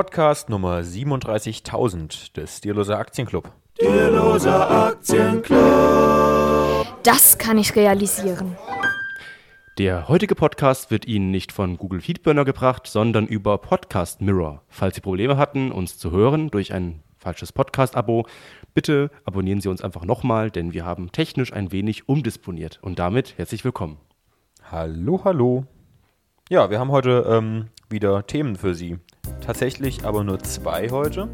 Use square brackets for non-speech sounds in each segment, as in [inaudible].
Podcast Nummer 37.000 des Stierloser Aktienclub. Stierloser Aktienclub. Das kann ich realisieren. Der heutige Podcast wird Ihnen nicht von Google Feedburner gebracht, sondern über Podcast Mirror. Falls Sie Probleme hatten, uns zu hören durch ein falsches Podcast-Abo, bitte abonnieren Sie uns einfach nochmal, denn wir haben technisch ein wenig umdisponiert. Und damit herzlich willkommen. Hallo, hallo. Ja, wir haben heute ähm, wieder Themen für Sie. Tatsächlich aber nur zwei heute.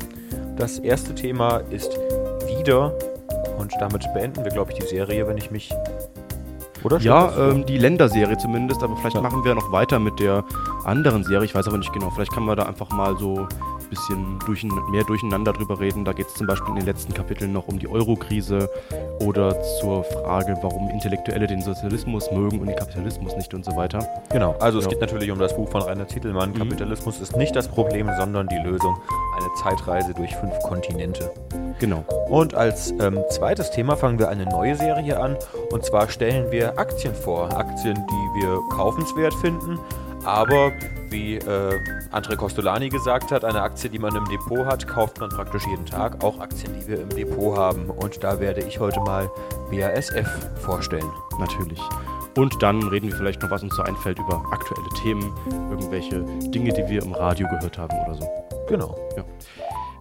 Das erste Thema ist wieder, und damit beenden wir, glaube ich, die Serie, wenn ich mich. Oder? Ja, ähm, die Länderserie zumindest, aber vielleicht Ja. machen wir noch weiter mit der anderen Serie. Ich weiß aber nicht genau. Vielleicht kann man da einfach mal so ein bisschen durchein mehr durcheinander drüber reden. Da geht es zum Beispiel in den letzten Kapiteln noch um die Euro-Krise oder zur Frage, warum Intellektuelle den Sozialismus mögen und den Kapitalismus nicht und so weiter. Genau, also es Ja. geht natürlich um das Buch von Rainer Zittelmann. Mhm. Kapitalismus ist nicht das Problem, sondern die Lösung. Eine Zeitreise durch fünf Kontinente. Genau. Und als ähm, zweites Thema fangen wir eine neue Serie an. Und zwar stellen wir Aktien vor. Aktien, die wir kaufenswert finden. Aber wie äh, Andre Costolani gesagt hat, eine Aktie, die man im Depot hat, kauft man praktisch jeden Tag. Auch Aktien, die wir im Depot haben. Und da werde ich heute mal BASF vorstellen. Natürlich. Und dann reden wir vielleicht noch, was uns so einfällt über aktuelle Themen, irgendwelche Dinge, die wir im Radio gehört haben oder so. Genau.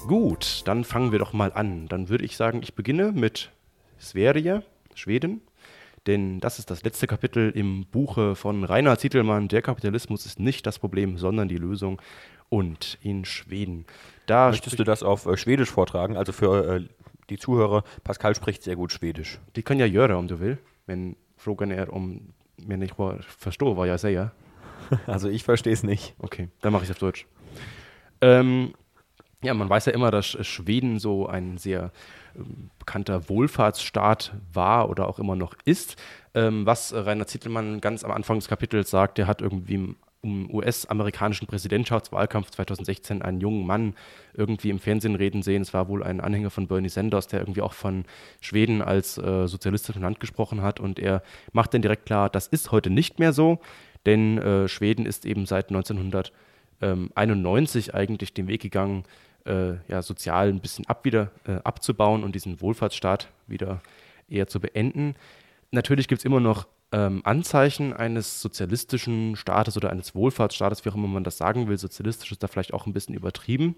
Gut, dann fangen wir doch mal an. Dann würde ich sagen, ich beginne mit Sverige, Schweden. Denn das ist das letzte Kapitel im Buche von Rainer Zietelmann. Der Kapitalismus ist nicht das Problem, sondern die Lösung. Und in Schweden. Da Möchtest du das auf äh, Schwedisch vortragen? Also für äh, die Zuhörer, Pascal spricht sehr gut Schwedisch. De kan jag göra om du vill. Men frågan är om människor förstår vad jag säger. Also ich verstehe es nicht. Okay, dann mache ich es auf Deutsch. Ähm, ja, man weiß ja immer, dass Schweden so ein sehr ähm, bekannter Wohlfahrtsstaat war oder auch immer noch ist. Ähm, was Rainer Zittelmann ganz am Anfang des Kapitels sagt, der hat irgendwie im, im US-amerikanischen Präsidentschaftswahlkampf 2016 einen jungen Mann irgendwie im Fernsehen reden sehen. Es war wohl ein Anhänger von Bernie Sanders, der irgendwie auch von Schweden als äh, sozialistischem Land gesprochen hat. Und er macht dann direkt klar, das ist heute nicht mehr so, denn äh, Schweden ist eben seit 1991 eigentlich den Weg gegangen, äh, ja, sozial ein bisschen ab wieder äh, abzubauen und diesen Wohlfahrtsstaat wieder eher zu beenden. Natürlich gibt es immer noch ähm, Anzeichen eines sozialistischen Staates oder eines Wohlfahrtsstaates, wie auch immer man das sagen will. Sozialistisch ist da vielleicht auch ein bisschen übertrieben.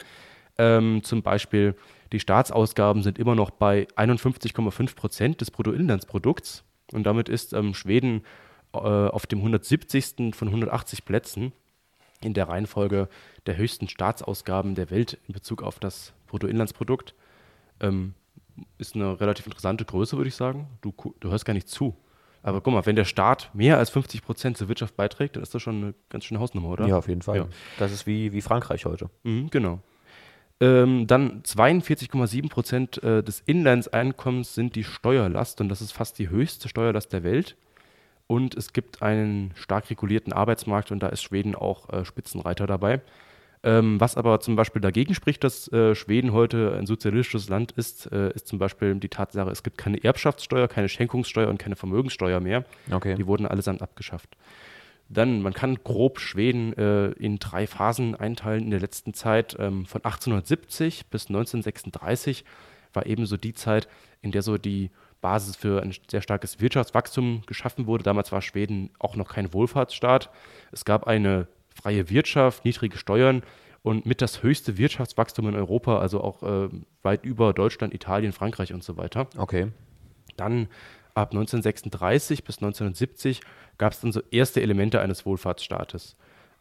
Ähm, zum Beispiel die Staatsausgaben sind immer noch bei 51,5 Prozent des Bruttoinlandsprodukts und damit ist ähm, Schweden äh, auf dem 170. von 180 Plätzen in der Reihenfolge der höchsten Staatsausgaben der Welt in Bezug auf das Bruttoinlandsprodukt. Ähm, ist eine relativ interessante Größe, würde ich sagen. Du, du hörst gar nicht zu. Aber guck mal, wenn der Staat mehr als 50 Prozent zur Wirtschaft beiträgt, dann ist das schon eine ganz schöne Hausnummer, oder? Ja, auf jeden Fall. Ja. Das ist wie, wie Frankreich heute. Mhm, genau. Ähm, dann 42,7 Prozent äh, des Inlandseinkommens sind die Steuerlast und das ist fast die höchste Steuerlast der Welt. Und es gibt einen stark regulierten Arbeitsmarkt und da ist Schweden auch äh, Spitzenreiter dabei. Ähm, was aber zum Beispiel dagegen spricht, dass äh, Schweden heute ein sozialistisches Land ist, äh, ist zum Beispiel die Tatsache, es gibt keine Erbschaftssteuer, keine Schenkungssteuer und keine Vermögenssteuer mehr. Okay. Die wurden allesamt abgeschafft. Dann, man kann grob Schweden äh, in drei Phasen einteilen in der letzten Zeit. Ähm, von 1870 bis 1936 war ebenso die Zeit, in der so die Basis für ein sehr starkes Wirtschaftswachstum geschaffen wurde. Damals war Schweden auch noch kein Wohlfahrtsstaat. Es gab eine freie Wirtschaft, niedrige Steuern und mit das höchste Wirtschaftswachstum in Europa, also auch äh, weit über Deutschland, Italien, Frankreich und so weiter. Okay. Dann ab 1936 bis 1970 gab es dann so erste Elemente eines Wohlfahrtsstaates.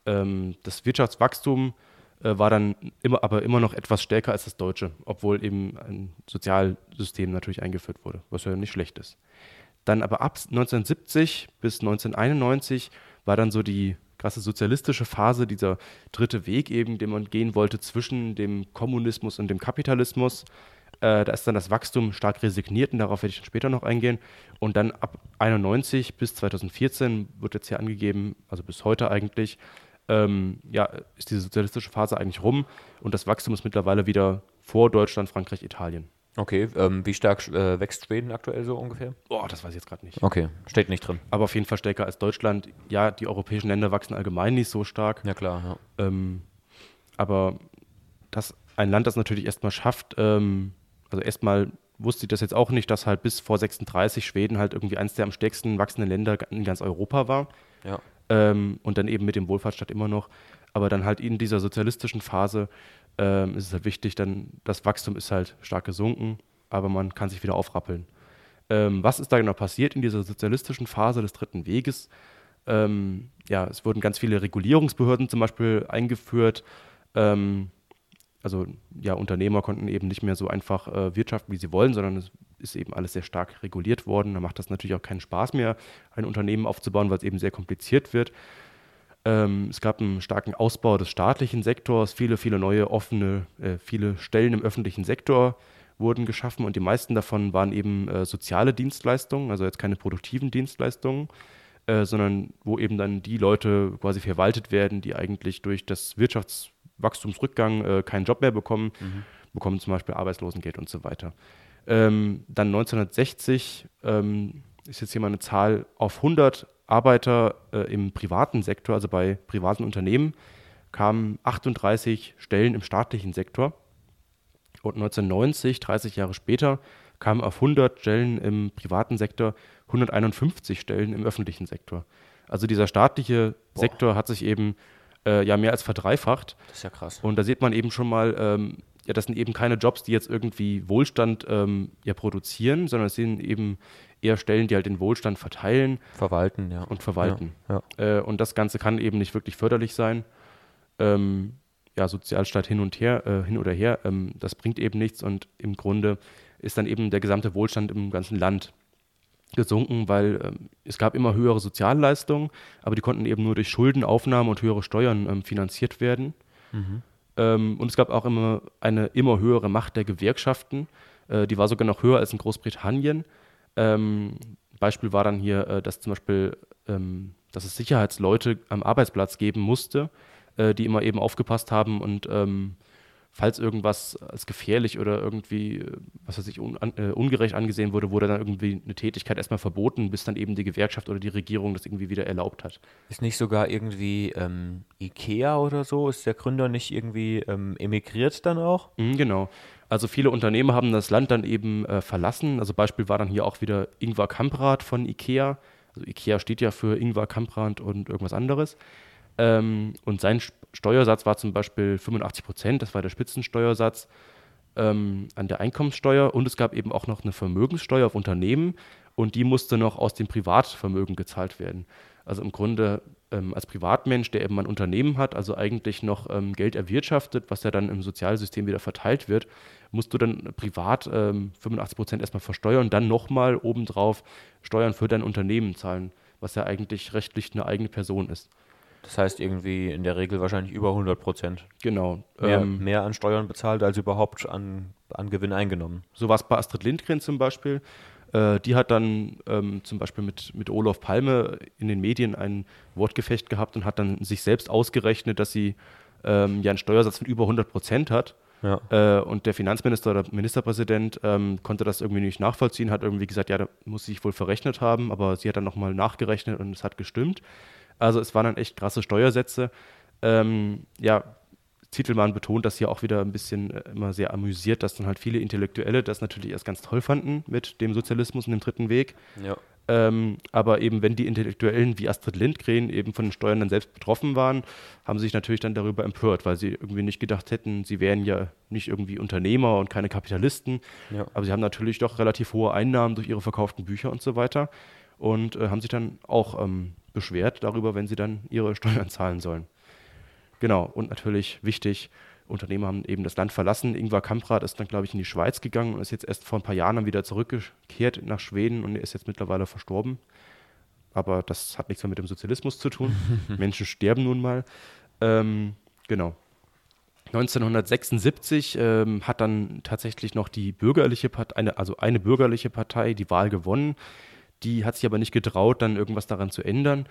Ähm, das Wirtschaftswachstum war dann immer, aber immer noch etwas stärker als das deutsche, obwohl eben ein Sozialsystem natürlich eingeführt wurde, was ja nicht schlecht ist. Dann aber ab 1970 bis 1991 war dann so die krasse sozialistische Phase, dieser dritte Weg eben, den man gehen wollte zwischen dem Kommunismus und dem Kapitalismus. Äh, da ist dann das Wachstum stark resigniert und darauf werde ich dann später noch eingehen. Und dann ab 91 bis 2014 wird jetzt hier angegeben, also bis heute eigentlich, ähm, ja, ist diese sozialistische Phase eigentlich rum und das Wachstum ist mittlerweile wieder vor Deutschland, Frankreich, Italien. Okay, ähm, wie stark äh, wächst Schweden aktuell so ungefähr? Boah, das weiß ich jetzt gerade nicht. Okay, steht nicht drin. Aber auf jeden Fall stärker als Deutschland. Ja, die europäischen Länder wachsen allgemein nicht so stark. Ja klar, ja. Ähm, aber dass ein Land das natürlich erstmal schafft, ähm, also erstmal wusste ich das jetzt auch nicht, dass halt bis vor 36 Schweden halt irgendwie eines der am stärksten wachsenden Länder in ganz Europa war. Ja. Ähm, und dann eben mit dem Wohlfahrtsstaat immer noch. Aber dann halt in dieser sozialistischen Phase ähm, ist es halt wichtig, dann das Wachstum ist halt stark gesunken, aber man kann sich wieder aufrappeln. Ähm, was ist da genau passiert in dieser sozialistischen Phase des Dritten Weges? Ähm, ja, es wurden ganz viele Regulierungsbehörden zum Beispiel eingeführt. Ähm, also ja, Unternehmer konnten eben nicht mehr so einfach äh, wirtschaften, wie sie wollen, sondern es ist eben alles sehr stark reguliert worden. Da macht das natürlich auch keinen Spaß mehr, ein Unternehmen aufzubauen, weil es eben sehr kompliziert wird. Ähm, es gab einen starken Ausbau des staatlichen Sektors, viele, viele neue offene, äh, viele Stellen im öffentlichen Sektor wurden geschaffen und die meisten davon waren eben äh, soziale Dienstleistungen, also jetzt keine produktiven Dienstleistungen, äh, sondern wo eben dann die Leute quasi verwaltet werden, die eigentlich durch das Wirtschaftswachstumsrückgang keinen Job mehr bekommen, mhm. bekommen zum Beispiel Arbeitslosengeld und so weiter. Ähm, dann 1960 ähm, ist jetzt hier mal eine Zahl auf 100 Arbeiter äh, im privaten Sektor, also bei privaten Unternehmen, kamen 38 Stellen im staatlichen Sektor. Und 1990, 30 Jahre später, kamen auf 100 Stellen im privaten Sektor 151 Stellen im öffentlichen Sektor. Also dieser staatliche Boah. Sektor hat sich eben äh, ja mehr als verdreifacht. Das ist ja krass. Und da sieht man eben schon mal, ähm, ja, das sind eben keine Jobs, die jetzt irgendwie Wohlstand ähm, ja produzieren, sondern es sind eben eher Stellen, die halt den Wohlstand verteilen. Verwalten, ja. Und verwalten. Ja, ja. Äh, und das Ganze kann eben nicht wirklich förderlich sein. Ähm, ja, Sozialstaat hin und her, äh, hin oder her, ähm, das bringt eben nichts und im Grunde ist dann eben der gesamte Wohlstand im ganzen Land gesunken, weil ähm, es gab immer höhere Sozialleistungen, aber die konnten eben nur durch Schuldenaufnahme und höhere Steuern ähm, finanziert werden. Mhm. Ähm, und es gab auch immer eine immer höhere Macht der Gewerkschaften. Äh, die war sogar noch höher als in Großbritannien. Ähm, Beispiel war dann hier, äh, dass zum Beispiel, ähm, dass es Sicherheitsleute am Arbeitsplatz geben musste, äh, die immer eben aufgepasst haben und ähm, falls irgendwas als gefährlich oder irgendwie, äh, was weiß ich, un, äh, ungerecht angesehen wurde, wurde dann irgendwie eine Tätigkeit erstmal verboten, bis dann eben die Gewerkschaft oder die Regierung das irgendwie wieder erlaubt hat. Ist nicht sogar irgendwie ähm, Ikea oder so? Ist der Gründer nicht irgendwie ähm, emigriert dann auch? Mhm, genau. Also viele Unternehmen haben das Land dann eben äh, verlassen. Also Beispiel war dann hier auch wieder Ingvar Kamprad von Ikea. Also Ikea steht ja für Ingvar Kamprad und irgendwas anderes. Ähm, und sein Steuersatz war zum Beispiel 85 Prozent, das war der Spitzensteuersatz ähm, an der Einkommenssteuer. Und es gab eben auch noch eine Vermögenssteuer auf Unternehmen und die musste noch aus dem Privatvermögen gezahlt werden. Also im Grunde ähm, als Privatmensch, der eben ein Unternehmen hat, also eigentlich noch ähm, Geld erwirtschaftet, was ja dann im Sozialsystem wieder verteilt wird, musst du dann privat ähm, 85 Prozent erstmal versteuern dann nochmal obendrauf Steuern für dein Unternehmen zahlen, was ja eigentlich rechtlich eine eigene Person ist. Das heißt irgendwie in der Regel wahrscheinlich über 100 Prozent. Genau. Mehr, ähm, mehr, an Steuern bezahlt als überhaupt an, an Gewinn eingenommen. So war es bei Astrid Lindgren zum Beispiel. Äh, die hat dann ähm, zum Beispiel mit, mit Olaf Palme in den Medien ein Wortgefecht gehabt und hat dann sich selbst ausgerechnet, dass sie ähm, ja einen Steuersatz von über 100 Prozent hat. Ja. Äh, und der Finanzminister oder Ministerpräsident ähm, konnte das irgendwie nicht nachvollziehen, hat irgendwie gesagt, ja, da muss sie sich wohl verrechnet haben, aber sie hat dann nochmal nachgerechnet und es hat gestimmt. Also es waren dann echt krasse Steuersätze. Ähm, ja, Zitelmann betont das hier auch wieder ein bisschen äh, immer sehr amüsiert, dass dann halt viele Intellektuelle das natürlich erst ganz toll fanden mit dem Sozialismus und dem dritten Weg. Ja. Ähm, aber eben, wenn die Intellektuellen wie Astrid Lindgren eben von den Steuern dann selbst betroffen waren, haben sie sich natürlich dann darüber empört, weil sie irgendwie nicht gedacht hätten, sie wären ja nicht irgendwie Unternehmer und keine Kapitalisten. Ja. Aber sie haben natürlich doch relativ hohe Einnahmen durch ihre verkauften Bücher und so weiter und äh, haben sich dann auch ähm, beschwert darüber, wenn sie dann ihre [laughs] Steuern zahlen sollen. Genau, und natürlich wichtig, Unternehmer haben eben das Land verlassen. Ingvar Kamprad ist dann, glaube ich, in die Schweiz gegangen und ist jetzt erst vor ein paar Jahren dann wieder zurückgekehrt nach Schweden und ist jetzt mittlerweile verstorben. Aber das hat nichts mehr mit dem Sozialismus zu tun. [laughs] Menschen sterben nun mal. Ähm, genau. 1976 ähm, hat dann tatsächlich noch die bürgerliche Partei, eine, also eine bürgerliche Partei, die Wahl gewonnen. Die hat sich aber nicht getraut, dann irgendwas daran zu ändern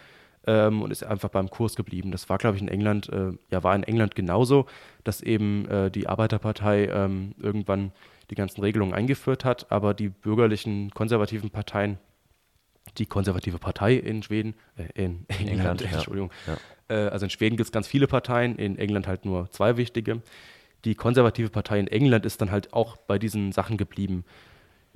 ähm, und ist einfach beim Kurs geblieben. Das war, glaube ich, in England, äh, ja, war in England genauso, dass eben äh, die Arbeiterpartei ähm, irgendwann die ganzen Regelungen eingeführt hat, aber die bürgerlichen, konservativen Parteien, die konservative Partei in Schweden, äh, in [laughs] England, England ja. Entschuldigung, ja. Äh, also in Schweden gibt es ganz viele Parteien, in England halt nur zwei wichtige Die konservative Partei in England ist dann halt auch bei diesen Sachen geblieben.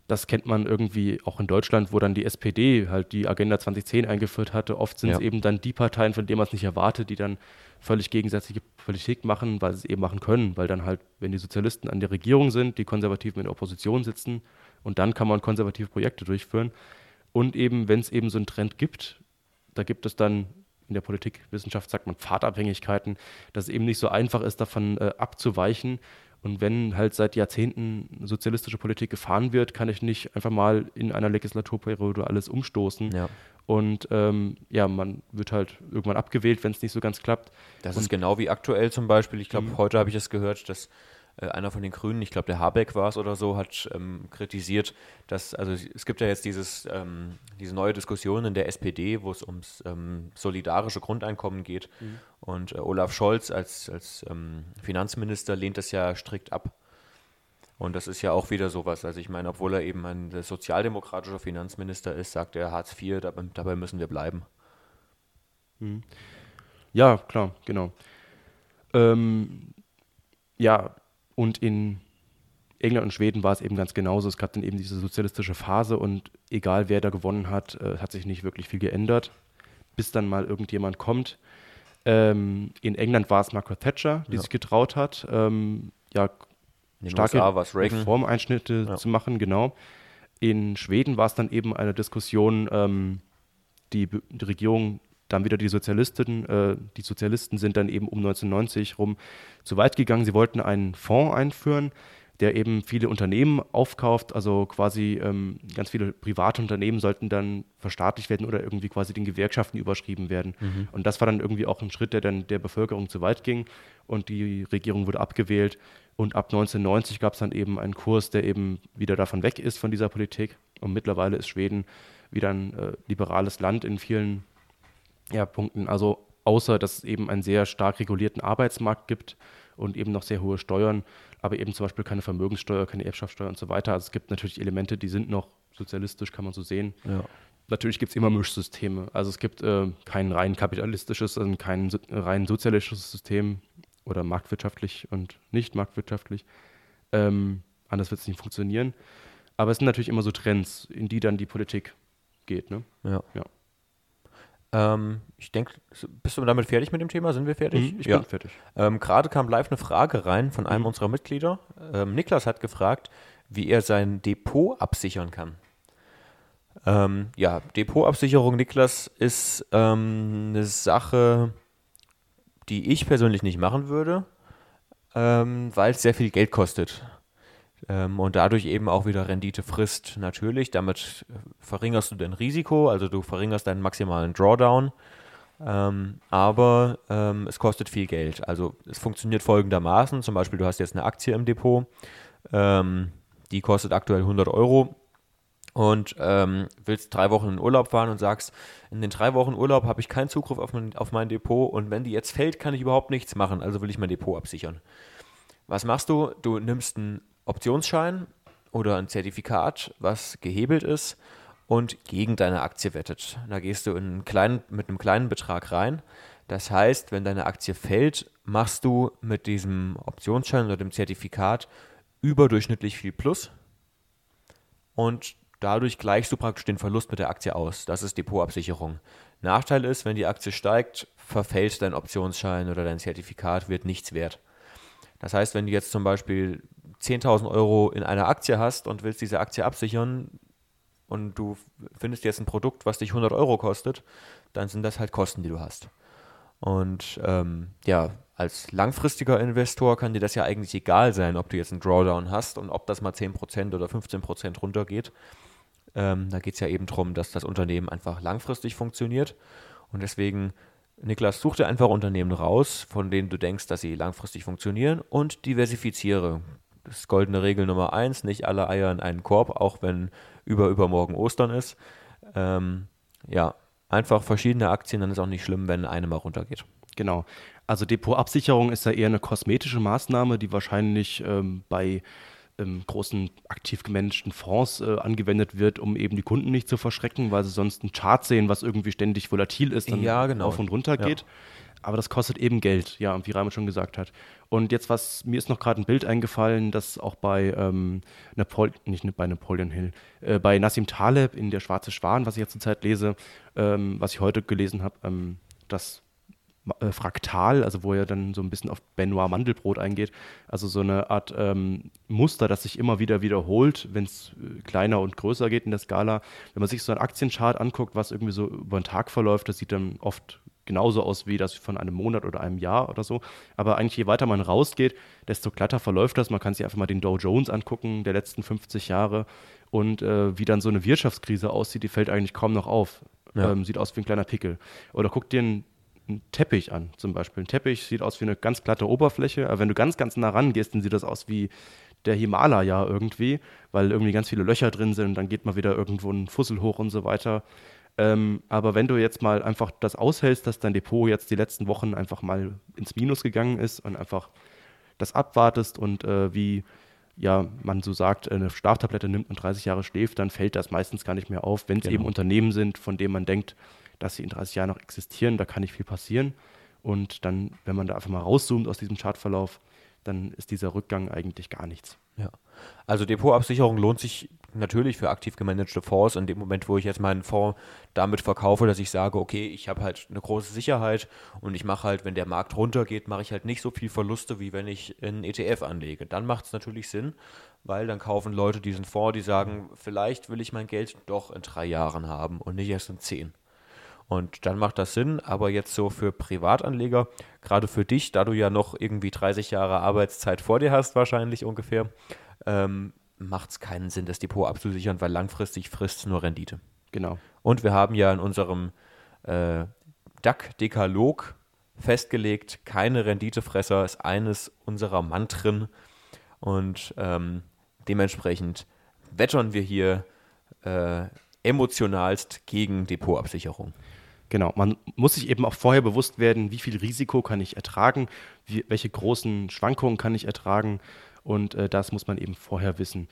Das kennt man irgendwie auch in Deutschland, wo dann die SPD halt die Agenda 2010 eingeführt hatte. Oft sind es eben dann die Parteien, von denen man es nicht erwartet, die dann völlig gegensätzliche Politik machen, weil sie es eben machen können. Weil dann halt, wenn die Sozialisten an der Regierung sind, die Konservativen in der Opposition sitzen und dann kann man konservative Projekte durchführen. Und eben, wenn es eben so einen Trend gibt, da gibt es dann in der Politikwissenschaft sagt man Pfadabhängigkeiten, dass es eben nicht so einfach ist, davon äh, abzuweichen und wenn halt seit Jahrzehnten sozialistische Politik gefahren wird, kann ich nicht einfach mal in einer Legislaturperiode alles umstoßen. Ja. Und ähm, ja, man wird halt irgendwann abgewählt, wenn es nicht so ganz klappt. Das und ist genau wie aktuell zum Beispiel. Ich glaube, mhm. heute habe ich es gehört, dass einer von den Grünen, ich glaube der Habeck war es oder so, hat ähm, kritisiert, dass, also es gibt ja jetzt dieses, ähm, diese neue Diskussion in der SPD, wo es ums ähm, solidarische Grundeinkommen geht. Mhm. Und äh, Olaf Scholz als, als ähm, Finanzminister lehnt das ja strikt ab. Und das ist ja auch wieder sowas. Also ich meine, obwohl er eben ein sozialdemokratischer Finanzminister ist, sagt er Hartz IV, dabei, dabei müssen wir bleiben. Mhm. Ja, klar, genau. Ähm, ja, und in England und Schweden war es eben ganz genauso. Es gab dann eben diese sozialistische Phase und egal wer da gewonnen hat, äh, hat sich nicht wirklich viel geändert, bis dann mal irgendjemand kommt. Ähm, in England war es Margaret Thatcher, die ja. sich getraut hat, ähm, ja, starke Reformeinschnitte ja. zu machen, genau. In Schweden war es dann eben eine Diskussion, ähm, die, die Regierung dann wieder die Sozialisten, äh, die Sozialisten sind dann eben um 1990 rum zu weit gegangen. Sie wollten einen Fonds einführen, der eben viele Unternehmen aufkauft, also quasi ähm, ganz viele private Unternehmen sollten dann verstaatlicht werden oder irgendwie quasi den Gewerkschaften überschrieben werden. Mhm. Und das war dann irgendwie auch ein Schritt, der dann der Bevölkerung zu weit ging und die Regierung wurde abgewählt. Und ab 1990 gab es dann eben einen Kurs, der eben wieder davon weg ist, von dieser Politik. Und mittlerweile ist Schweden wieder ein äh, liberales Land in vielen ja, Punkten. Also außer dass es eben einen sehr stark regulierten Arbeitsmarkt gibt und eben noch sehr hohe Steuern, aber eben zum Beispiel keine Vermögenssteuer, keine Erbschaftssteuer und so weiter. Also es gibt natürlich Elemente, die sind noch sozialistisch, kann man so sehen. Ja. Natürlich gibt es immer Mischsysteme. Also es gibt äh, kein rein kapitalistisches und also kein so, rein sozialistisches System oder marktwirtschaftlich und nicht marktwirtschaftlich. Ähm, anders wird es nicht funktionieren. Aber es sind natürlich immer so Trends, in die dann die Politik geht. Ne? Ja. ja. Ähm, ich denke, bist du damit fertig mit dem Thema? Sind wir fertig? Mhm, ich ja. bin fertig. Ähm, Gerade kam live eine Frage rein von einem mhm. unserer Mitglieder. Ähm, Niklas hat gefragt, wie er sein Depot absichern kann. Ähm, ja, Depotabsicherung, Niklas, ist ähm, eine Sache, die ich persönlich nicht machen würde, ähm, weil es sehr viel Geld kostet ähm, und dadurch eben auch wieder Rendite frisst. Natürlich, damit äh, verringerst du dein Risiko, also du verringerst deinen maximalen Drawdown. Ähm, aber ähm, es kostet viel Geld. Also es funktioniert folgendermaßen, zum Beispiel du hast jetzt eine Aktie im Depot, ähm, die kostet aktuell 100 Euro und ähm, willst drei Wochen in Urlaub fahren und sagst, in den drei Wochen Urlaub habe ich keinen Zugriff auf mein, auf mein Depot und wenn die jetzt fällt, kann ich überhaupt nichts machen, also will ich mein Depot absichern. Was machst du? Du nimmst einen Optionsschein oder ein Zertifikat, was gehebelt ist und gegen deine Aktie wettet. Da gehst du in kleinen, mit einem kleinen Betrag rein. Das heißt, wenn deine Aktie fällt, machst du mit diesem Optionsschein oder dem Zertifikat überdurchschnittlich viel Plus und dadurch gleichst du praktisch den Verlust mit der Aktie aus. Das ist Depotabsicherung. Nachteil ist, wenn die Aktie steigt, verfällt dein Optionsschein oder dein Zertifikat, wird nichts wert. Das heißt, wenn du jetzt zum Beispiel 10.000 Euro in einer Aktie hast und willst diese Aktie absichern und du findest jetzt ein Produkt, was dich 100 Euro kostet, dann sind das halt Kosten, die du hast. Und ähm, ja, als langfristiger Investor kann dir das ja eigentlich egal sein, ob du jetzt einen Drawdown hast und ob das mal 10% oder 15% runtergeht. Ähm, da geht es ja eben darum, dass das Unternehmen einfach langfristig funktioniert. Und deswegen, Niklas, such dir einfach Unternehmen raus, von denen du denkst, dass sie langfristig funktionieren und diversifiziere. Das ist goldene Regel Nummer eins, nicht alle Eier in einen Korb, auch wenn über übermorgen Ostern ist. Ähm, ja, einfach verschiedene Aktien, dann ist auch nicht schlimm, wenn eine mal runtergeht. Genau. Also Depotabsicherung ist ja eher eine kosmetische Maßnahme, die wahrscheinlich ähm, bei ähm, großen aktiv gemanagten Fonds äh, angewendet wird, um eben die Kunden nicht zu verschrecken, weil sie sonst einen Chart sehen, was irgendwie ständig volatil ist, dann ja, genau. auf und runter geht. Ja. Aber das kostet eben Geld, ja, wie Raimund schon gesagt hat. Und jetzt was, mir ist noch gerade ein Bild eingefallen, das auch bei ähm, Napol nicht bei Napoleon Hill, äh, bei Nassim Taleb in Der Schwarze Schwan, was ich jetzt zurzeit lese, ähm, was ich heute gelesen habe, ähm, das äh, Fraktal, also wo er dann so ein bisschen auf Benoit Mandelbrot eingeht. Also so eine Art ähm, Muster, das sich immer wieder wiederholt, wenn es äh, kleiner und größer geht in der Skala. Wenn man sich so einen Aktienchart anguckt, was irgendwie so über den Tag verläuft, das sieht dann oft genauso aus wie das von einem Monat oder einem Jahr oder so. Aber eigentlich je weiter man rausgeht, desto glatter verläuft das. Man kann sich einfach mal den Dow Jones angucken der letzten 50 Jahre und äh, wie dann so eine Wirtschaftskrise aussieht, die fällt eigentlich kaum noch auf. Ja. Ähm, sieht aus wie ein kleiner Pickel. Oder guck dir einen einen Teppich an, zum Beispiel. Ein Teppich sieht aus wie eine ganz glatte Oberfläche, aber wenn du ganz, ganz nah rangehst, dann sieht das aus wie der Himalaya irgendwie, weil irgendwie ganz viele Löcher drin sind und dann geht mal wieder irgendwo ein Fussel hoch und so weiter. Ähm, aber wenn du jetzt mal einfach das aushältst, dass dein Depot jetzt die letzten Wochen einfach mal ins Minus gegangen ist und einfach das abwartest und äh, wie ja, man so sagt, eine Schlaftablette nimmt und 30 Jahre schläft, dann fällt das meistens gar nicht mehr auf, wenn es genau. eben Unternehmen sind, von denen man denkt, dass sie in 30 Jahren noch existieren, da kann nicht viel passieren. Und dann, wenn man da einfach mal rauszoomt aus diesem Chartverlauf, dann ist dieser Rückgang eigentlich gar nichts. Ja. Also Depotabsicherung lohnt sich natürlich für aktiv gemanagte Fonds. In dem Moment, wo ich jetzt meinen Fonds damit verkaufe, dass ich sage, okay, ich habe halt eine große Sicherheit und ich mache halt, wenn der Markt runtergeht, mache ich halt nicht so viel Verluste, wie wenn ich einen ETF anlege. Dann macht es natürlich Sinn, weil dann kaufen Leute diesen Fonds, die sagen, vielleicht will ich mein Geld doch in drei Jahren haben und nicht erst in zehn. Und dann macht das Sinn, aber jetzt so für Privatanleger, gerade für dich, da du ja noch irgendwie 30 Jahre Arbeitszeit vor dir hast, wahrscheinlich ungefähr, ähm, macht es keinen Sinn, das Depot abzusichern, weil langfristig frisst es nur Rendite. Genau. Und wir haben ja in unserem äh, DAC-Dekalog festgelegt, keine Renditefresser ist eines unserer Mantren. Und ähm, dementsprechend wettern wir hier äh, emotionalst gegen Depotabsicherung. Genau, man muss sich eben auch vorher bewusst werden, wie viel Risiko kann ich ertragen, wie, welche großen Schwankungen kann ich ertragen und äh, das muss man eben vorher wissen.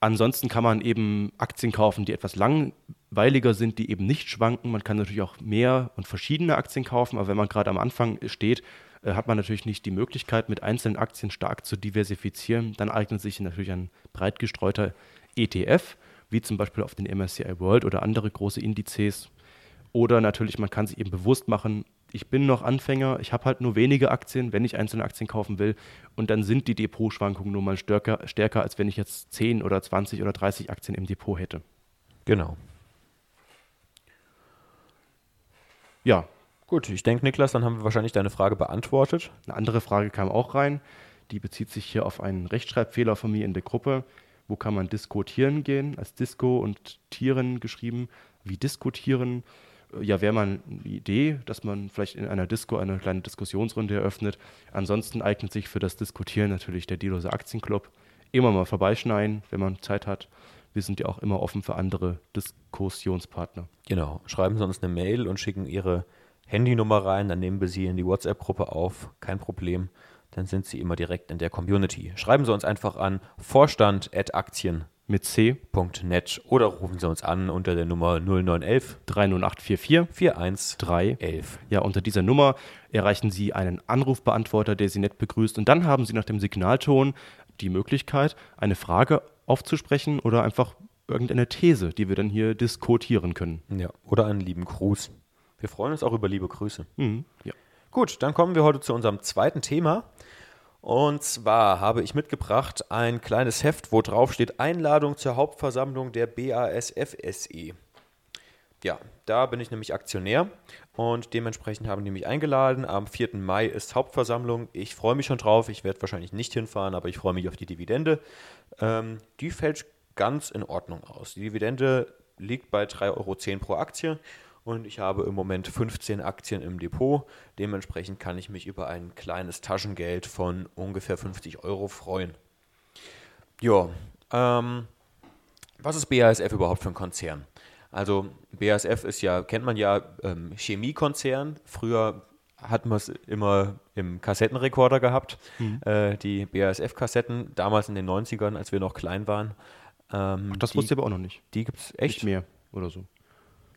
Ansonsten kann man eben Aktien kaufen, die etwas langweiliger sind, die eben nicht schwanken. Man kann natürlich auch mehr und verschiedene Aktien kaufen, aber wenn man gerade am Anfang steht, äh, hat man natürlich nicht die Möglichkeit, mit einzelnen Aktien stark zu diversifizieren. Dann eignet sich natürlich ein breit gestreuter ETF, wie zum Beispiel auf den MSCI World oder andere große Indizes oder natürlich, man kann sich eben bewusst machen, ich bin noch Anfänger, ich habe halt nur wenige Aktien, wenn ich einzelne Aktien kaufen will. Und dann sind die Depotschwankungen nun mal stärker, stärker, als wenn ich jetzt 10 oder 20 oder 30 Aktien im Depot hätte. Genau. Ja. Gut, ich denke, Niklas, dann haben wir wahrscheinlich deine Frage beantwortet. Eine andere Frage kam auch rein. Die bezieht sich hier auf einen Rechtschreibfehler von mir in der Gruppe. Wo kann man diskutieren gehen? Als Disco und Tieren geschrieben. Wie diskutieren? Ja, wäre mal eine Idee, dass man vielleicht in einer Disco eine kleine Diskussionsrunde eröffnet. Ansonsten eignet sich für das Diskutieren natürlich der Dilose Aktienclub. Immer mal vorbeischneiden, wenn man Zeit hat. Wir sind ja auch immer offen für andere Diskussionspartner. Genau. Schreiben Sie uns eine Mail und schicken Ihre Handynummer rein, dann nehmen wir Sie in die WhatsApp-Gruppe auf. Kein Problem. Dann sind Sie immer direkt in der Community. Schreiben Sie uns einfach an vorstand.aktien.com mit c.net oder rufen Sie uns an unter der Nummer 0911 30844 41311. Ja, unter dieser Nummer erreichen Sie einen Anrufbeantworter, der Sie nett begrüßt und dann haben Sie nach dem Signalton die Möglichkeit, eine Frage aufzusprechen oder einfach irgendeine These, die wir dann hier diskutieren können. Ja, oder einen lieben Gruß. Wir freuen uns auch über liebe Grüße. Mhm, ja. Gut, dann kommen wir heute zu unserem zweiten Thema. Und zwar habe ich mitgebracht ein kleines Heft, wo drauf steht Einladung zur Hauptversammlung der BASF SE. Ja, da bin ich nämlich Aktionär und dementsprechend haben die mich eingeladen. Am 4. Mai ist Hauptversammlung. Ich freue mich schon drauf. Ich werde wahrscheinlich nicht hinfahren, aber ich freue mich auf die Dividende. Ähm, die fällt ganz in Ordnung aus. Die Dividende liegt bei 3,10 Euro pro Aktie und ich habe im Moment 15 Aktien im Depot. Dementsprechend kann ich mich über ein kleines Taschengeld von ungefähr 50 Euro freuen. Ja, ähm, was ist BASF überhaupt für ein Konzern? Also BASF ist ja, kennt man ja, ähm, Chemiekonzern. Früher hat man es immer im Kassettenrekorder gehabt, mhm. äh, die BASF-Kassetten, damals in den 90ern, als wir noch klein waren. Ähm, Ach, das die, wusste ich aber auch noch nicht. Die gibt es echt? Nicht mehr oder so.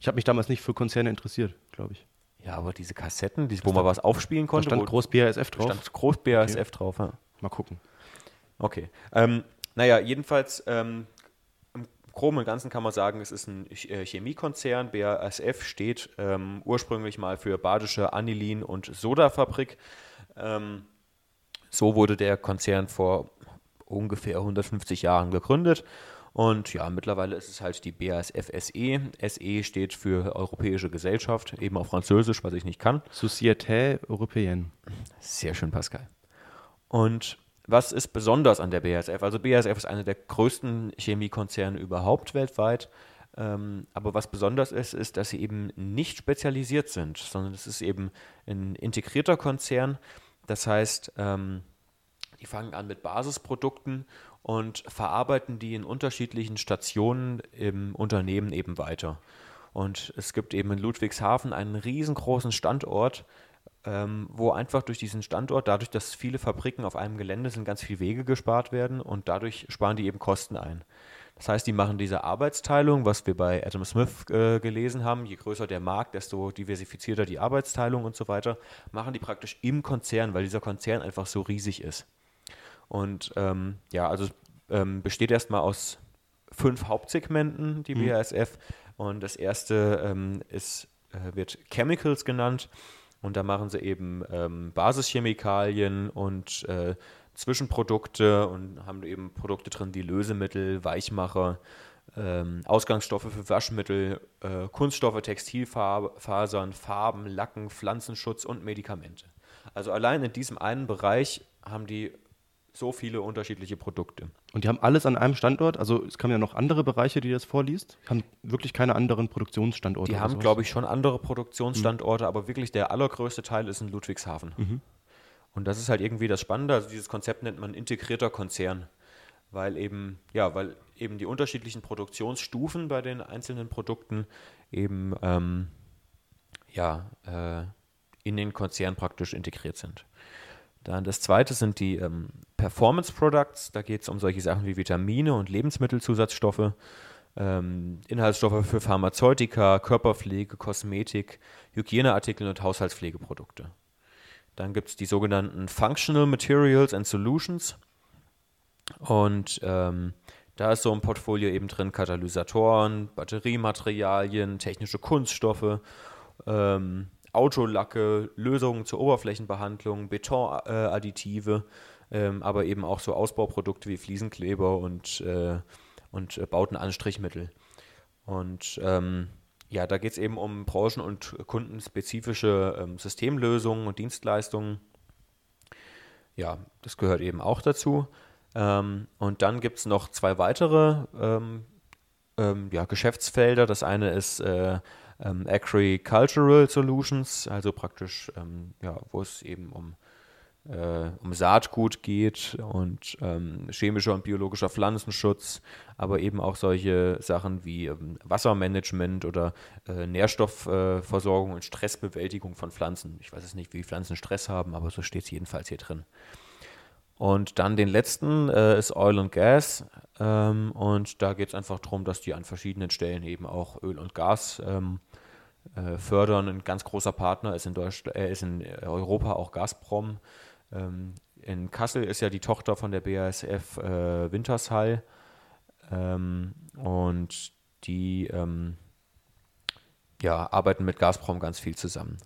Ich habe mich damals nicht für Konzerne interessiert, glaube ich. Ja, aber diese Kassetten, die, wo man was aufspielen Da konnte, stand wo groß BASF drauf. stand groß BASF drauf. Ja. Mal gucken. Okay. Ähm, naja, jedenfalls ähm, im Groben und Ganzen kann man sagen, es ist ein äh, Chemiekonzern. BASF steht ähm, ursprünglich mal für Badische Anilin- und Sodafabrik. Ähm, so wurde der Konzern vor ungefähr 150 Jahren gegründet. Und ja, mittlerweile ist es halt die BASF SE. SE steht für Europäische Gesellschaft, eben auf Französisch, was ich nicht kann. Société Européenne. Sehr schön, Pascal. Und was ist besonders an der BASF? Also BASF ist einer der größten Chemiekonzerne überhaupt weltweit. Ähm, aber was besonders ist, ist, dass sie eben nicht spezialisiert sind, sondern es ist eben ein integrierter Konzern. Das heißt, ähm, die fangen an mit Basisprodukten und verarbeiten die in unterschiedlichen Stationen im Unternehmen eben weiter. Und es gibt eben in Ludwigshafen einen riesengroßen Standort, ähm, wo einfach durch diesen Standort, dadurch, dass viele Fabriken auf einem Gelände sind, ganz viel Wege gespart werden und dadurch sparen die eben Kosten ein. Das heißt, die machen diese Arbeitsteilung, was wir bei Adam Smith äh, gelesen haben, je größer der Markt, desto diversifizierter die Arbeitsteilung und so weiter, machen die praktisch im Konzern, weil dieser Konzern einfach so riesig ist. Und ähm, ja, also ähm, besteht erstmal aus fünf Hauptsegmenten, die BASF. Und das erste ähm, ist, äh, wird Chemicals genannt. Und da machen sie eben ähm, Basischemikalien und äh, Zwischenprodukte und haben eben Produkte drin wie Lösemittel, Weichmacher, ähm, Ausgangsstoffe für Waschmittel, äh, Kunststoffe, Textilfasern, Farben, Lacken, Pflanzenschutz und Medikamente. Also allein in diesem einen Bereich haben die so viele unterschiedliche Produkte. Und die haben alles an einem Standort. Also es kamen ja noch andere Bereiche, die das vorliest. Haben wirklich keine anderen Produktionsstandorte. Die haben, glaube ich, schon andere Produktionsstandorte, aber wirklich der allergrößte Teil ist in Ludwigshafen. Und das ist halt irgendwie das Spannende. Also dieses Konzept nennt man integrierter Konzern, weil eben, ja, weil eben die unterschiedlichen Produktionsstufen bei den einzelnen Produkten eben ähm, ja, äh, in den Konzern praktisch integriert sind. Dann das zweite sind die ähm, Performance Products. Da geht es um solche Sachen wie Vitamine und Lebensmittelzusatzstoffe, ähm, Inhaltsstoffe für Pharmazeutika, Körperpflege, Kosmetik, Hygieneartikel und Haushaltspflegeprodukte. Dann gibt es die sogenannten Functional Materials and Solutions. Und ähm, da ist so ein Portfolio eben drin Katalysatoren, Batteriematerialien, technische Kunststoffe, ähm, Autolacke, Lösungen zur Oberflächenbehandlung, Betonadditive, ähm, aber eben auch so Ausbauprodukte wie Fliesenkleber und, äh, und äh, Bautenanstrichmittel. Und ähm, ja, da geht es eben um branchen- und kundenspezifische ähm, Systemlösungen und Dienstleistungen. Ja, das gehört eben auch dazu. Ähm, und dann gibt es noch zwei weitere ähm, ähm, ja, Geschäftsfelder. Das eine ist äh, ähm, Agricultural Solutions, also praktisch, ähm, ja, wo es eben um, äh, um Saatgut geht und ähm, chemischer und biologischer Pflanzenschutz, aber eben auch solche Sachen wie ähm, Wassermanagement oder äh, Nährstoffversorgung und Stressbewältigung von Pflanzen. Ich weiß es nicht, wie Pflanzen Stress haben, aber so steht es jedenfalls hier drin. Und dann den letzten äh, ist Oil and Gas. Ähm, und da geht es einfach darum, dass die an verschiedenen Stellen eben auch Öl und Gas ähm, äh, fördern. Ein ganz großer Partner ist in, Deutschland, äh, ist in Europa auch Gazprom. Ähm, in Kassel ist ja die Tochter von der BASF äh, Wintershall. Ähm, und die ähm, ja, arbeiten mit Gazprom ganz viel zusammen.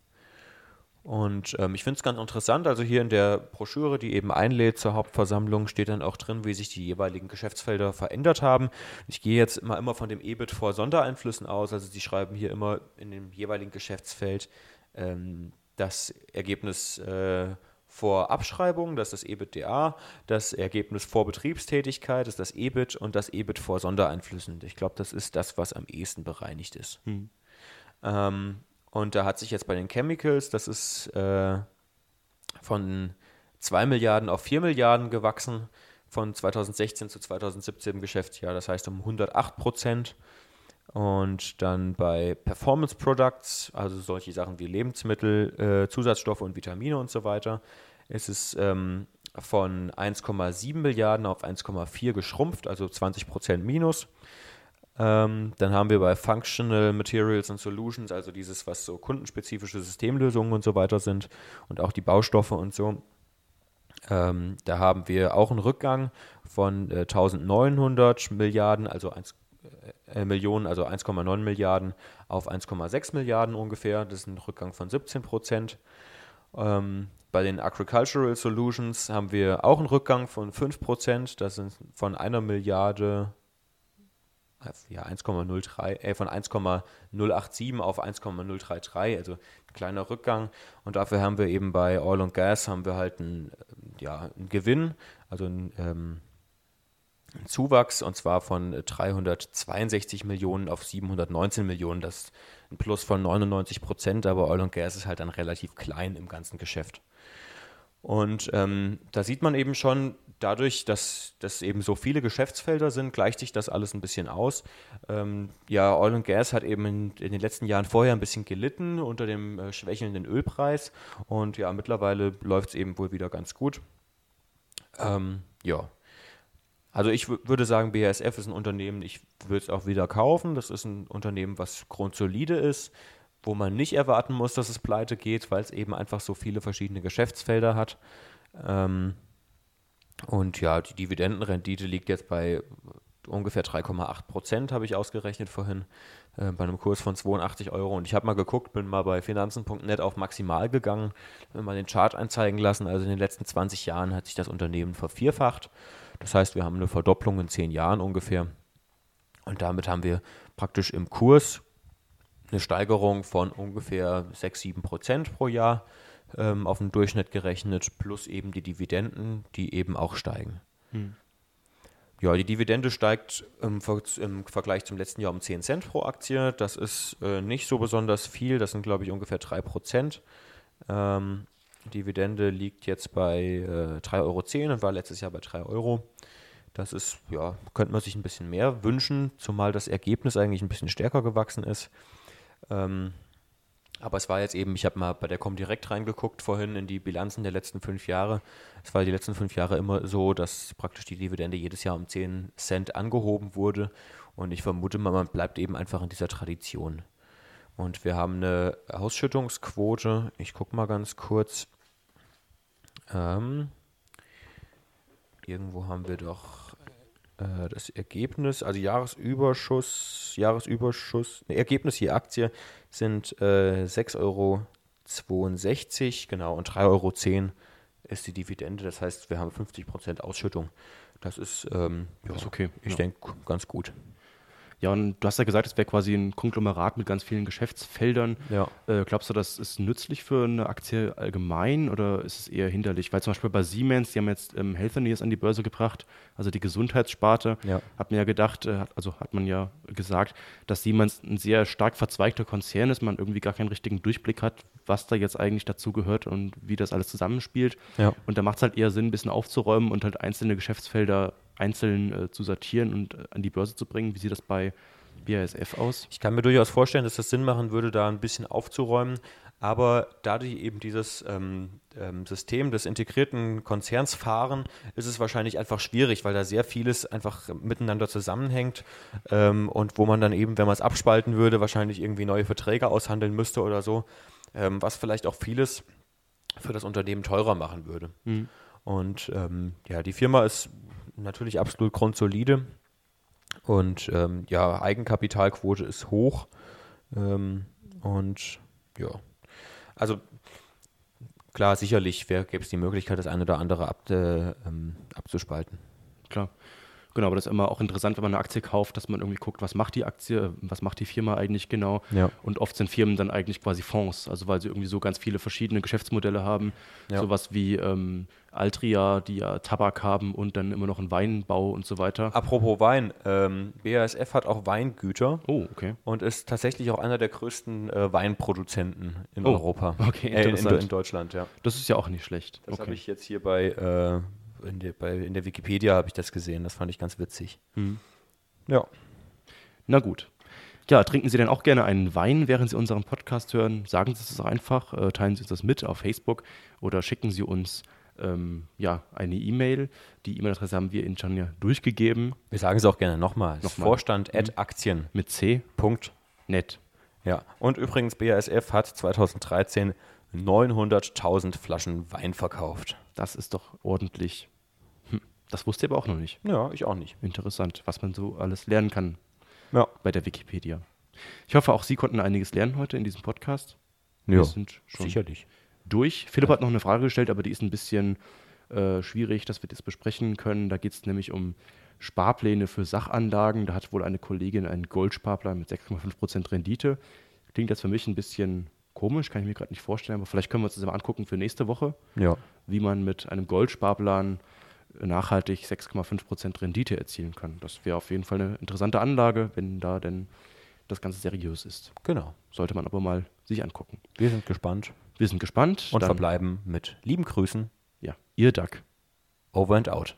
Und ähm, ich finde es ganz interessant, also hier in der Broschüre, die eben einlädt zur Hauptversammlung, steht dann auch drin, wie sich die jeweiligen Geschäftsfelder verändert haben. Ich gehe jetzt immer, immer von dem EBIT vor Sondereinflüssen aus, also sie schreiben hier immer in dem jeweiligen Geschäftsfeld ähm, das Ergebnis äh, vor Abschreibung, das ist das EBITDA, das Ergebnis vor Betriebstätigkeit, das ist das EBIT und das EBIT vor Sondereinflüssen. Ich glaube, das ist das, was am ehesten bereinigt ist. Ähm, und da hat sich jetzt bei den Chemicals, das ist äh, von 2 Milliarden auf 4 Milliarden gewachsen, von 2016 zu 2017 im Geschäftsjahr, das heißt um 108 Prozent. Und dann bei Performance Products, also solche Sachen wie Lebensmittel, äh, Zusatzstoffe und Vitamine und so weiter, ist es ähm, von 1,7 Milliarden auf 1,4 geschrumpft, also 20 Prozent minus. Ähm, dann haben wir bei Functional Materials and Solutions, also dieses, was so kundenspezifische Systemlösungen und so weiter sind und auch die Baustoffe und so. Ähm, da haben wir auch einen Rückgang von äh, 1900 Milliarden, also 1, äh, Millionen, also 1,9 Milliarden auf 1,6 Milliarden ungefähr. Das ist ein Rückgang von 17 Prozent. Ähm, bei den Agricultural Solutions haben wir auch einen Rückgang von 5 Prozent. Das sind von einer Milliarde ja, 1,03, äh, von 1,087 auf 1,033, also ein kleiner Rückgang. Und dafür haben wir eben bei Oil und Gas haben wir halt einen, ja, einen Gewinn, also einen, ähm, einen Zuwachs und zwar von 362 Millionen auf 719 Millionen. Das ist ein Plus von 99 Prozent, aber Oil und Gas ist halt dann relativ klein im ganzen Geschäft. Und ähm, da sieht man eben schon, dadurch, dass das eben so viele Geschäftsfelder sind, gleicht sich das alles ein bisschen aus. Ähm, ja, Oil and Gas hat eben in, in, den letzten Jahren vorher ein bisschen gelitten unter dem äh, schwächelnden Ölpreis und ja, mittlerweile läuft es eben wohl wieder ganz gut. Ähm, ja. Also ich würde sagen, BASF ist ein Unternehmen, ich würde es auch wieder kaufen. Das ist ein Unternehmen, was grundsolide ist, wo man nicht erwarten muss, dass es pleite geht, weil es eben einfach so viele verschiedene Geschäftsfelder hat. Ähm, und ja, die Dividendenrendite liegt jetzt bei ungefähr 3,8 Prozent, habe ich ausgerechnet vorhin, äh, bei einem Kurs von 82 Euro. Und ich habe mal geguckt, bin mal bei finanzen.net auf maximal gegangen, wenn mal den Chart einzeigen lassen. Also in den letzten 20 Jahren hat sich das Unternehmen vervierfacht. Das heißt, wir haben eine Verdopplung in 10 Jahren ungefähr. Und damit haben wir praktisch im Kurs eine Steigerung von ungefähr 6, 7 Prozent pro Jahr ähm, auf den Durchschnitt gerechnet, plus eben die Dividenden, die eben auch steigen. Hm. Ja, die Dividende steigt im, Ver im, Vergleich zum letzten Jahr um 10 Cent pro Aktie. Das ist äh, nicht so besonders viel, das sind glaube ich ungefähr 3 Prozent. Ähm, Dividende liegt jetzt bei äh, 3,10 Euro und war letztes Jahr bei 3 Euro. Das ist, ja, könnte man sich ein bisschen mehr wünschen, zumal das Ergebnis eigentlich ein bisschen stärker gewachsen ist. Ähm, aber es war jetzt eben, ich habe mal bei der Comdirect reingeguckt vorhin in die Bilanzen der letzten fünf Jahre. Es war die letzten fünf Jahre immer so, dass praktisch die Dividende jedes Jahr um 10 Cent angehoben wurde. Und ich vermute mal, man bleibt eben einfach in dieser Tradition. Und wir haben eine Ausschüttungsquote. Ich gucke mal ganz kurz. Ähm, irgendwo haben wir doch äh, das Ergebnis, also Jahresüberschuss, Jahresüberschuss, ne, Ergebnis je Aktie sind äh, 6,62 Euro, genau, und 3,10 Euro ist die Dividende. Das heißt, wir haben 50% Ausschüttung. Das ist, ähm, ja, ist okay. Ich ja. denke, ganz gut. Ja, und du hast ja gesagt, es wäre quasi ein Konglomerat mit ganz vielen Geschäftsfeldern. Ja. Äh, glaubst du, das ist nützlich für eine Aktie allgemein oder ist es eher hinderlich? Weil zum Beispiel bei Siemens, die haben jetzt ähm, Healthineers an die Börse gebracht, also die Gesundheitssparte. Ja. Hat man ja gedacht, äh, also hat man ja gesagt, dass Siemens ein sehr stark verzweigter Konzern ist, man irgendwie gar keinen richtigen Durchblick hat, was da jetzt eigentlich dazu gehört und wie das alles zusammenspielt. Ja. Und da macht es halt eher Sinn, ein bisschen aufzuräumen und halt einzelne Geschäftsfelder einzeln äh, zu sortieren und äh, an die Börse zu bringen. Wie sieht das bei BASF aus? Ich kann mir durchaus vorstellen, dass das Sinn machen würde, da ein bisschen aufzuräumen. Aber da die eben dieses ähm, ähm, System des integrierten Konzerns fahren, ist es wahrscheinlich einfach schwierig, weil da sehr vieles einfach miteinander zusammenhängt ähm, und wo man dann eben, wenn man es abspalten würde, wahrscheinlich irgendwie neue Verträge aushandeln müsste oder so, ähm, was vielleicht auch vieles für das Unternehmen teurer machen würde. Mhm. Und ähm, ja, die Firma ist natürlich absolut grundsolide. Und ähm, ja, Eigenkapitalquote ist hoch. Ähm, und ja, also klar, sicherlich gäbe es die Möglichkeit, das eine oder andere ab, äh, ähm, abzuspalten. Klar. Genau, aber das ist immer auch interessant, wenn man eine Aktie kauft, dass man irgendwie guckt, was macht die Aktie, was macht die Firma eigentlich genau. Ja. Und oft sind Firmen dann eigentlich quasi Fonds, also weil sie irgendwie so ganz viele verschiedene Geschäftsmodelle haben. Ja. Sowas wie ähm, Altria, die ja Tabak haben und dann immer noch einen Weinbau und so weiter. Apropos Wein, ähm, BASF hat auch Weingüter. Oh, okay. Und ist tatsächlich auch einer der größten äh, Weinproduzenten in oh, Europa. Okay, äh, in, in, Deutschland, ja. Das ist ja auch nicht schlecht. Das okay. habe ich jetzt hier bei äh, in der, bei, in der Wikipedia habe ich das gesehen. Das fand ich ganz witzig. Mhm. Ja. Na gut. Ja, trinken Sie denn auch gerne einen Wein, während Sie unseren Podcast hören? Sagen Sie es einfach, äh, teilen Sie uns das mit auf Facebook oder schicken Sie uns ähm, ja, eine E-Mail. Die E-Mail-Adresse haben wir Ihnen schon ja durchgegeben. Wir sagen es auch gerne nochmal. Nochmal. Vorstand at Aktien. Mit C. Punkt. Net. Ja. Und übrigens, BASF hat 2013 900.000 Flaschen Wein verkauft. Das ist doch ordentlich. Hm, das wusste ich aber auch noch nicht. Ja, ich auch nicht. Interessant, was man so alles lernen kann Ja. bei der Wikipedia. Ich hoffe, auch Sie konnten einiges lernen heute in diesem Podcast. Ja, Wir sind schon sicherlich. durch. Philipp hat noch eine Frage gestellt, aber die ist ein bisschen äh, schwierig, dass wir das besprechen können. Da geht es nämlich um Sparpläne für Sachanlagen. Da hat wohl eine Kollegin einen Goldsparplan mit 6,5% Rendite. Klingt jetzt für mich ein bisschen komisch, kann ich mir gerade nicht vorstellen, aber vielleicht können wir uns das mal angucken für nächste Woche, Ja. wie man mit einem Goldsparplan nachhaltig 6,5% Rendite erzielen kann. Das wäre auf jeden Fall eine interessante Anlage, wenn da denn das Ganze seriös ist. Genau. Sollte man aber mal sich angucken. Wir sind gespannt Wir sind gespannt. und verbleiben mit lieben Grüßen. Ja, ihr Duck. Over and out.